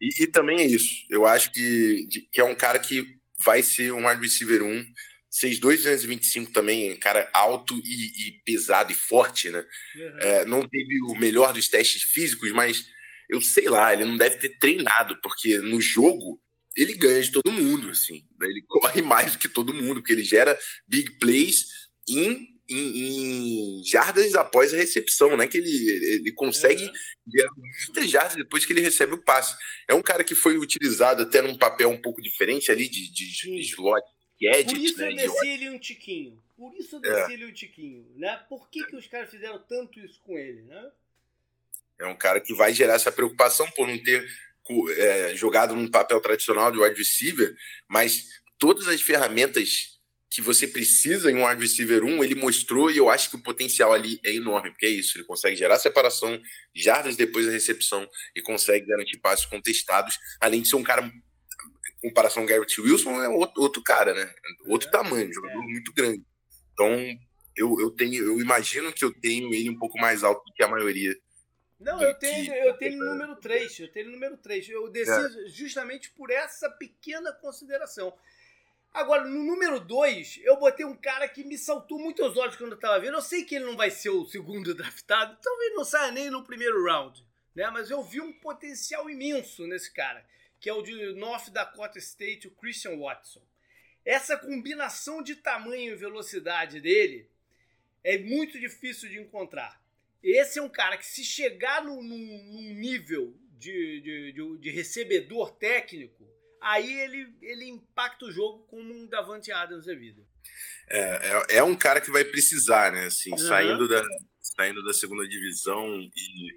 E, e, também é isso. Eu acho que, de, que é um cara que vai ser um wide receiver 1. 6'2", 225 também, cara alto e, e pesado e forte, né? Uhum. É, não teve o melhor dos testes físicos, mas eu sei lá, ele não deve ter treinado, porque no jogo ele ganha de todo mundo, assim. Ele corre mais do que todo mundo, porque ele gera big plays em em, em, jardas após a recepção, né? Que ele, ele consegue é. muitas jardas depois que ele recebe o passe. É um cara que foi utilizado até num papel um pouco diferente ali de, de, de slot, gadget, Por isso né? eu desci ele um tiquinho. Por isso eu desci é. ele um tiquinho, né? Por que, que os caras fizeram tanto isso com ele, né? É um cara que vai gerar essa preocupação por não ter é, jogado num papel tradicional de wide receiver, mas todas as ferramentas que você precisa em um wide receiver 1, ele mostrou e eu acho que o potencial ali é enorme, porque é isso, ele consegue gerar separação, jardas depois da recepção e consegue garantir passos contestados, além de ser um cara, em comparação ao Garrett Wilson, é outro, outro cara, né? Outro é, tamanho, jogador é. muito grande. Então, eu, eu tenho, eu imagino que eu tenho ele um pouco mais alto do que a maioria. Não, eu tenho, eu tenho número 3, eu tenho número 3. Eu desci é. justamente por essa pequena consideração. Agora, no número 2, eu botei um cara que me saltou muito aos olhos quando eu tava vendo. Eu sei que ele não vai ser o segundo <laughs> draftado, talvez não saia nem no primeiro round, né? Mas eu vi um potencial imenso nesse cara, que é o de North Dakota State, o Christian Watson. Essa combinação de tamanho e velocidade dele é muito difícil de encontrar. Esse é um cara que, se chegar num, num nível de, de, de, de recebedor técnico, aí ele, ele impacta o jogo como um Davante Adams da vida. É, é, é, um cara que vai precisar, né? Assim, uhum. saindo, da, saindo da segunda divisão e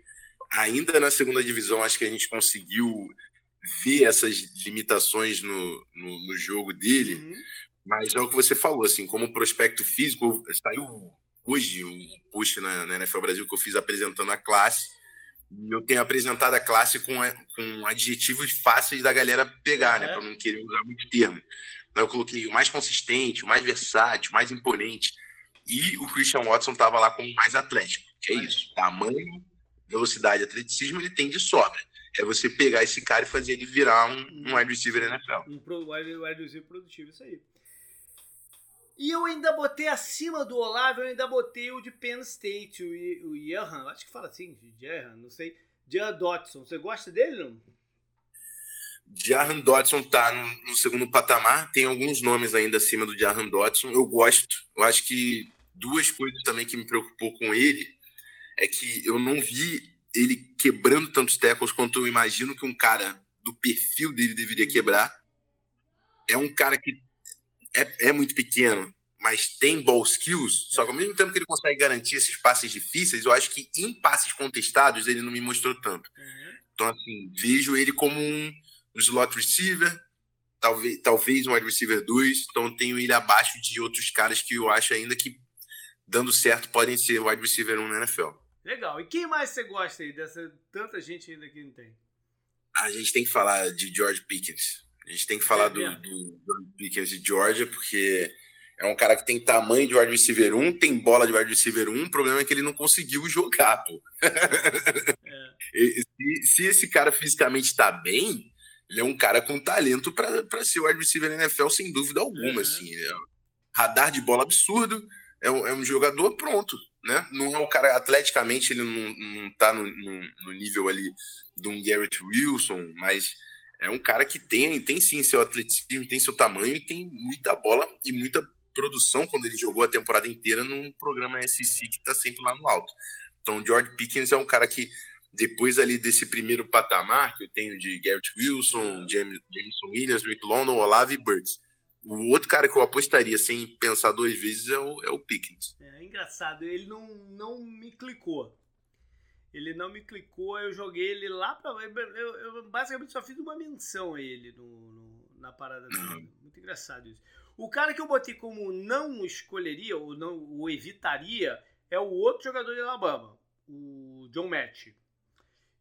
ainda na segunda divisão acho que a gente conseguiu ver essas limitações no, no, no jogo dele, uhum. mas é o que você falou, assim, como prospecto físico, saiu hoje um post na, na NFL Brasil que eu fiz apresentando a classe, eu tenho apresentado a classe com, com adjetivos fáceis da galera pegar, né? Para não querer usar muito termo. Eu coloquei o mais consistente, o mais versátil, o mais imponente. E o Christian Watson estava lá como mais atlético, que é isso. Tamanho, velocidade, atleticismo, ele tem de sobra. É você pegar esse cara e fazer ele virar um, um wide receiver NFL. Um wide receiver produtivo, isso aí. E eu ainda botei acima do Olavo, eu ainda botei o de Penn State, o, o Jahan, acho que fala assim, Jahan, não sei. Jahan Dotson, você gosta dele não? Jahan Dotson tá no, no, segundo patamar, tem alguns nomes ainda acima do Jahan Dotson, eu gosto. Eu acho que duas coisas também que me preocupou com ele é que eu não vi ele quebrando tantos tackles quanto eu imagino que um cara do perfil dele deveria quebrar. É um cara que é, é muito pequeno, mas tem ball skills, só que ao mesmo tempo que ele consegue garantir esses passes difíceis, eu acho que em passes contestados ele não me mostrou tanto. Uhum. Então, assim, vejo ele como um slot receiver, talvez, talvez um wide receiver 2, então tenho ele abaixo de outros caras que eu acho ainda que, dando certo, podem ser wide receiver 1 na NFL. Legal. E quem mais você gosta aí dessa tanta gente ainda que não tem? A gente tem que falar de George Pickens. A gente tem que falar é, do, do, do Pickens de Georgia, porque é um cara que tem tamanho de wide receiver 1, tem bola de wide receiver 1, o problema é que ele não conseguiu jogar, pô. É. se, se, esse cara fisicamente está bem, ele é um cara com talento para ser wide receiver na NFL, sem dúvida alguma, uhum. assim. É radar de bola absurdo, é um, é um, jogador pronto, né? Não é um cara, atleticamente, ele não, não tá no, no, no nível ali de um Garrett Wilson, mas é um cara que tem, tem sim seu atletismo, tem seu tamanho e tem muita bola e muita produção quando ele jogou a temporada inteira num programa SEC que está sempre lá no alto. Então, George Pickens é um cara que, depois ali desse primeiro patamar, que eu tenho de Garrett Wilson, James, Jameson Williams, Rick London, Olave e Burks. O outro cara que eu apostaria sem pensar duas vezes é o, é o Pickens. É, é engraçado, ele não, não me clicou. Ele não me clicou, eu joguei ele lá pra. Eu, eu basicamente só fiz uma menção a ele no, no na parada dele. <clears throat> Muito engraçado isso. O cara que eu botei como não escolheria, ou não o evitaria, é o outro jogador de Alabama, o John Match.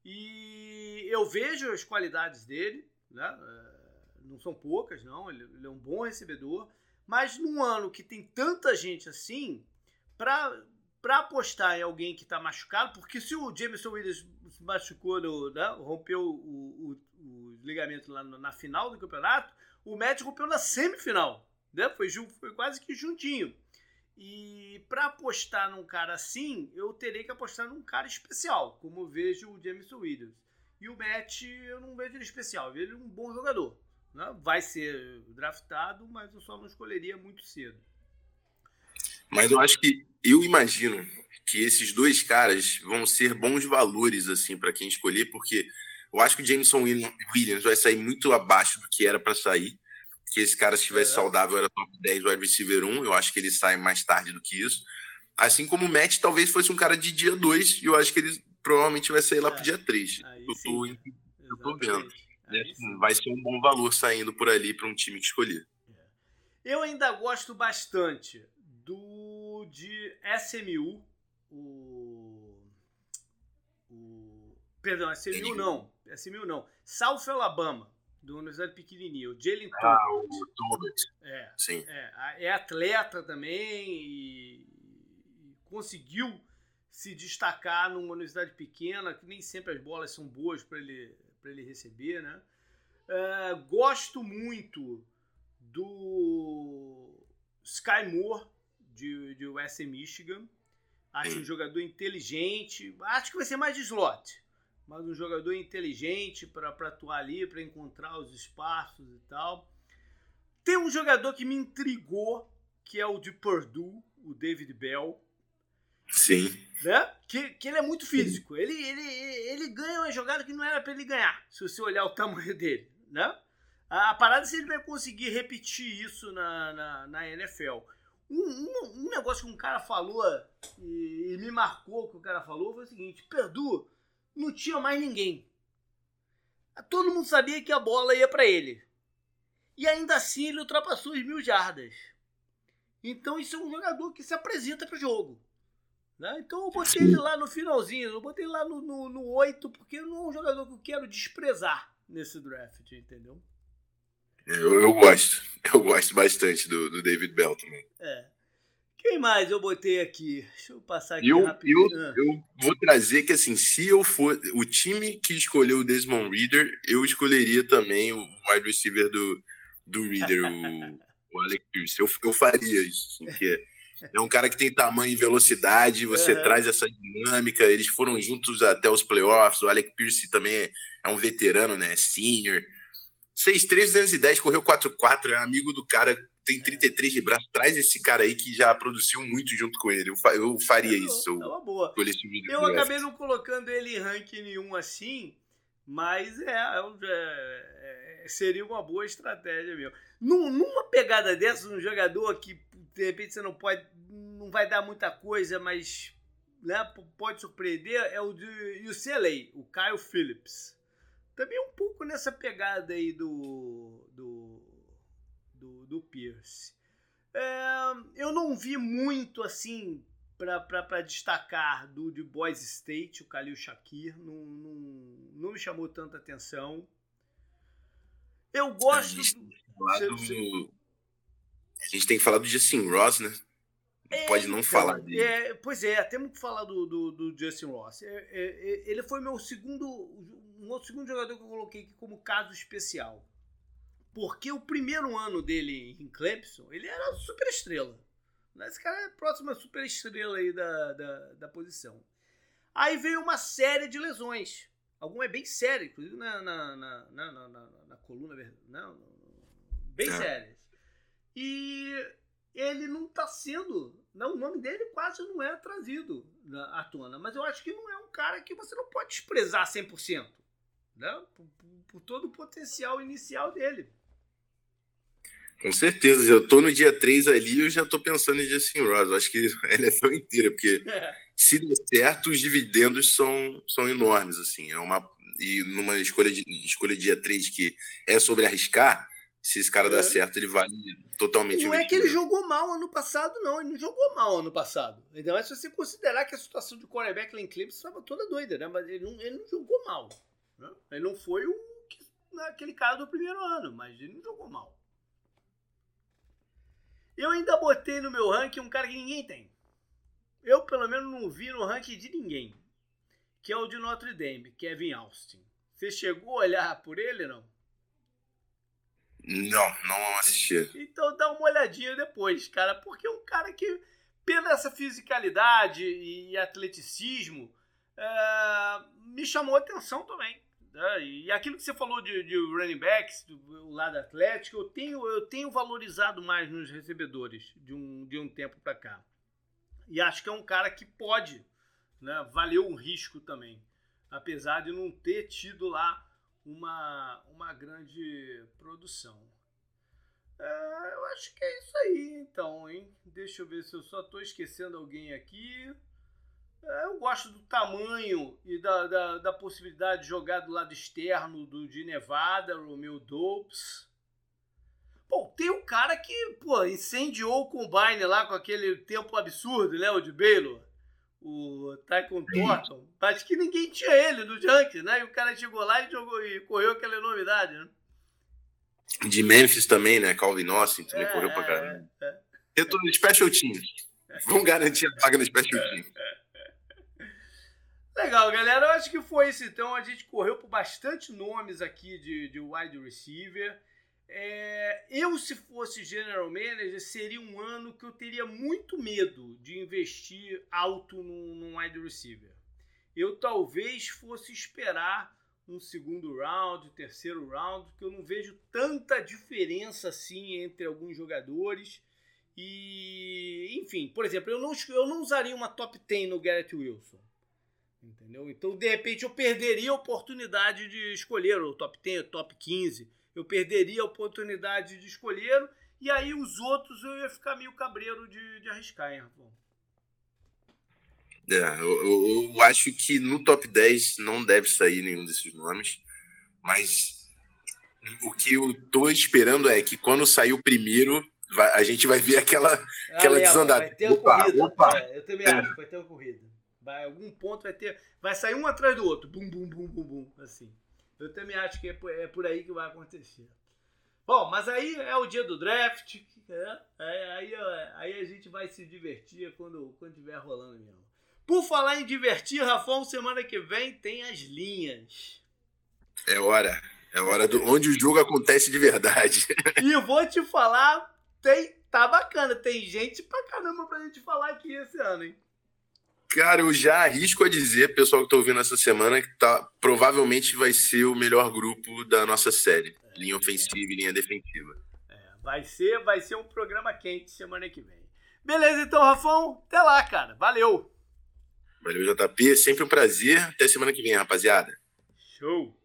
E eu vejo as qualidades dele, né? É, não são poucas, não. Ele, ele é um bom recebedor. Mas num ano que tem tanta gente assim, para para apostar em alguém que está machucado, porque se o Jameson Williams se machucou, no, né, rompeu o, o, o, ligamento lá na final do campeonato, o Matt rompeu na semifinal. Né? Foi, foi quase que juntinho. E para apostar num cara assim, eu terei que apostar num cara especial, como eu vejo o Jameson Williams. E o Matt, eu não vejo ele especial, eu vejo ele um bom jogador. Né? Vai ser draftado, mas eu só não escolheria muito cedo. Mas eu acho que, eu imagino que esses dois caras vão ser bons valores assim para quem escolher, porque eu acho que o Jameson Williams vai sair muito abaixo do que era para sair que esse cara, se estivesse é. saudável, era top 10 wide receiver 1. Eu acho que ele sai mais tarde do que isso. Assim como o Matt talvez fosse um cara de dia 2, e eu acho que ele provavelmente vai sair lá é. pro dia 3. Eu tô, eu tô vendo. Né? Vai ser um bom valor saindo por ali para um time que escolher. É. Eu ainda gosto bastante do de SMU, o. o perdão, SMU não. SMU não. South Alabama do Universidade Pequenininha, o Jalen Ah, o Tobit. É, Sim. É, é atleta também e, e, conseguiu se destacar numa universidade pequena, que nem sempre as bolas são boas para ele, ele receber, né? É, gosto muito do Sky Moore, de, de USC Michigan. Acho um jogador inteligente. Acho que vai ser mais de slot mas um jogador inteligente para atuar ali, para encontrar os espaços e tal. Tem um jogador que me intrigou, que é o de Purdue, o David Bell. Sim. Né? Que, que ele é muito físico. Ele, ele, ele ganha uma jogada que não era para ele ganhar, se você olhar o tamanho dele. Né? A, a parada é se ele vai conseguir repetir isso na, na, na NFL. Um, um, negócio que um cara falou e, e me marcou que o cara falou foi o seguinte: Perdue não tinha mais ninguém. Todo mundo sabia que a bola ia para ele. E ainda assim ele ultrapassou os mil jardas. Então isso é um jogador que se apresenta para o jogo. Né? Então eu botei ele lá no finalzinho, eu botei ele lá no, no, no 8, porque não é um jogador que eu quero desprezar nesse draft, entendeu? Eu, eu gosto, <laughs> eu gosto bastante do, do David Bell também. É. Quem mais eu botei aqui? Deixa eu passar aqui eu, rapidinho. Eu, ah. eu vou trazer que, assim, se eu for. O time que escolheu o Desmond Reader, eu escolheria também o wide receiver do, do Reader, o, o Alec Pierce. Eu, eu faria isso, assim, que é, é um cara que tem tamanho e velocidade, você uhum. traz essa dinâmica. Eles foram juntos até os playoffs. O Alec Pierce também é, é um veterano, né? Senior. 6'3", 210, correu 4'4", é amigo do cara tem 33 de braço, traz esse cara aí que já produziu muito junto com ele. Eu, eu faria é, isso. É uma boa. Eu acabei não colocando ele em ranking nenhum assim, mas é, é, é, seria uma boa estratégia mesmo. Num, numa pegada dessa, um jogador que de repente você não pode, não vai dar muita coisa, mas né, pode surpreender, é o de UCLA, o Kyle Phillips. Também um pouco nessa pegada aí do, do do, do Pierce. É, eu não vi muito assim para destacar do de Boys State, o Khalil Shakir, não, não, não me chamou tanta atenção. Eu gosto. A gente, do, do, a gente tem que falar do Justin Ross, né? É, pode não então, falar dele. É, pois é, temos que falar do, do, do Justin Ross. É, é, é, ele foi meu segundo, um segundo jogador que eu coloquei aqui como caso especial. Porque o primeiro ano dele em Clemson, ele era super estrela. Esse cara é a próxima super estrela aí da, da, da posição. Aí veio uma série de lesões. Alguma é bem séria, inclusive na, na, na, na, na, na coluna, não, bem é. sérias. E ele não está sendo. Não, o nome dele quase não é trazido à tona. Mas eu acho que não é um cara que você não pode desprezar 100%. Né? Por, por, por todo o potencial inicial dele. Com certeza, eu tô no dia 3 ali eu já tô pensando em Justin Ross. Acho que <laughs> a NFL inteira, porque <laughs> é. se der certo, os dividendos são, são enormes, assim. É uma, e numa escolha de escolha dia 3 que é sobre arriscar, se esse cara é. der certo, ele vale totalmente. Não é que ele jogou mal ano passado, não. Ele não jogou mal ano passado. Ainda mais se você considerar que a situação de quarterback lá em Clemson estava toda doida, né? Mas ele não, ele não jogou mal. Né? Ele não foi o, aquele cara do primeiro ano, mas ele não jogou mal. Eu ainda botei no meu ranking um cara que ninguém tem. Eu, pelo menos, não vi no ranking de ninguém. Que é o de Notre Dame, Kevin Austin. Você chegou a olhar por ele, não? Não, não assisti. Então dá uma olhadinha depois, cara. Porque é um cara que, pela essa fisicalidade e atleticismo, é, me chamou a atenção também. Né? E aquilo que você falou de, de running backs, do lado atlético, eu tenho, eu tenho valorizado mais nos recebedores de um, de um tempo para cá. E acho que é um cara que pode né, valer um risco também. Apesar de não ter tido lá uma, uma grande produção. É, eu acho que é isso aí, então, hein? Deixa eu ver se eu só estou esquecendo alguém aqui. É, eu gosto do tamanho e da, da, da, possibilidade de jogar do lado externo do, de Nevada, Romeo Dobbs. Pô, tem um cara que, pô, incendiou o Combine lá com aquele tempo absurdo, né? O de Baylor. O Tycoon Thornton. Acho que ninguém tinha ele no Junkies, né? E o cara chegou lá e, jogou, e correu aquela enormidade, né? De Memphis também, né? Calvin Austin também é, correu pra caramba. É, é. Eu tô no Special Teams. Vamos garantir a vaga no Special Teams. Legal, galera. Eu acho que foi isso então. A gente correu por bastante nomes aqui de, de wide receiver. É, eu, se fosse general manager, seria um ano que eu teria muito medo de investir alto num, num wide receiver. Eu talvez fosse esperar um segundo round, terceiro round, porque eu não vejo tanta diferença assim entre alguns jogadores. E, enfim, por exemplo, eu não, eu não usaria uma top 10 no Garrett Wilson. Entendeu? Então, de repente, eu perderia a oportunidade de escolher o top 10, o top 15. Eu perderia a oportunidade de escolher. E aí, os outros eu ia ficar meio cabreiro de, de arriscar, hein, Rafão? É, eu, eu, eu, acho que no top 10 não deve sair nenhum desses nomes. Mas o que eu tô esperando é que quando sair o primeiro, vai, a gente vai ver aquela, aquela ah, desandada. Vai ter opa, corrida. Opa. É, eu também acho que vai ter uma corrida. Vai, algum ponto vai ter. Vai sair um atrás do outro. Bum, bum, bum, bum, bum. Assim. Eu também acho que é por, é por aí que vai acontecer. Bom, mas aí é o dia do draft. Né? Aí, aí a gente vai se divertir quando, quando estiver rolando mesmo. Por falar em divertir, Rafão, semana que vem tem as linhas. É hora. É hora do, onde o jogo acontece de verdade. <laughs> E vou te falar, tem, tá bacana. Tem gente pra caramba pra gente falar aqui esse ano, hein? Cara, eu já arrisco a dizer, pessoal que está ouvindo essa semana, que tá, provavelmente vai ser o melhor grupo da nossa série. Linha ofensiva e linha defensiva. É, vai, ser, vai ser um programa quente semana que vem. Beleza, então, Rafão. Até lá, cara. Valeu. Valeu, JP. Sempre um prazer. Até semana que vem, rapaziada. Show.